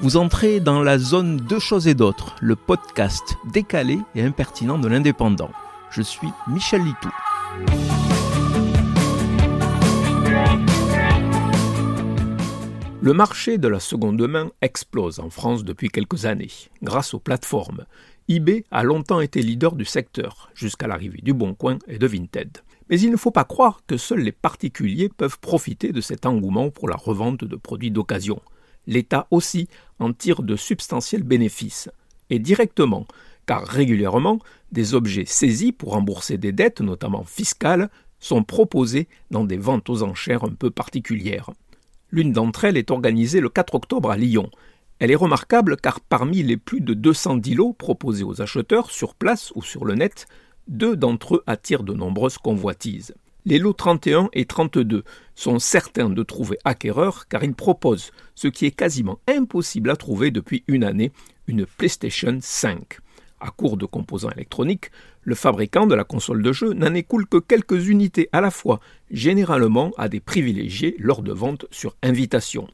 Vous entrez dans la zone Deux choses et d'autres, le podcast décalé et impertinent de l'indépendant. Je suis Michel Litou. Le marché de la seconde main explose en France depuis quelques années, grâce aux plateformes. eBay a longtemps été leader du secteur, jusqu'à l'arrivée du Bon Coin et de Vinted. Mais il ne faut pas croire que seuls les particuliers peuvent profiter de cet engouement pour la revente de produits d'occasion l'État aussi en tire de substantiels bénéfices, et directement, car régulièrement, des objets saisis pour rembourser des dettes, notamment fiscales, sont proposés dans des ventes aux enchères un peu particulières. L'une d'entre elles est organisée le 4 octobre à Lyon. Elle est remarquable car parmi les plus de 210 lots proposés aux acheteurs sur place ou sur le net, deux d'entre eux attirent de nombreuses convoitises. Les lots 31 et 32 sont certains de trouver acquéreurs car ils proposent, ce qui est quasiment impossible à trouver depuis une année, une PlayStation 5. À court de composants électroniques, le fabricant de la console de jeu n'en écoule que quelques unités à la fois, généralement à des privilégiés lors de ventes sur invitation.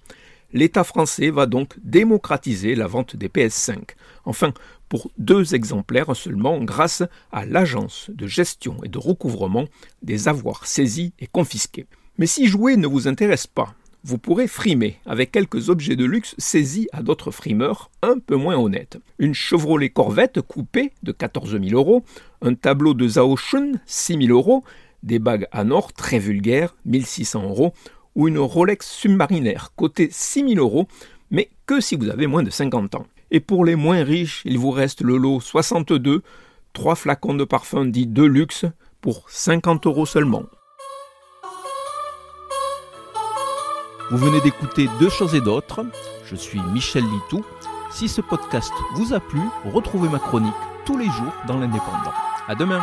L'État français va donc démocratiser la vente des PS5. Enfin, pour deux exemplaires seulement grâce à l'agence de gestion et de recouvrement des avoirs saisis et confisqués. Mais si jouer ne vous intéresse pas, vous pourrez frimer avec quelques objets de luxe saisis à d'autres frimeurs un peu moins honnêtes. Une Chevrolet Corvette coupée de 14 000 euros, un tableau de Zhao Shun 6 000 euros, des bagues à or très vulgaires 1600 euros ou une Rolex submarinaire cotée 6 000 euros, mais que si vous avez moins de 50 ans. Et pour les moins riches, il vous reste le lot 62, trois flacons de parfum dits de luxe pour 50 euros seulement. Vous venez d'écouter Deux choses et d'autres. Je suis Michel Litou. Si ce podcast vous a plu, retrouvez ma chronique tous les jours dans l'Indépendant. À demain!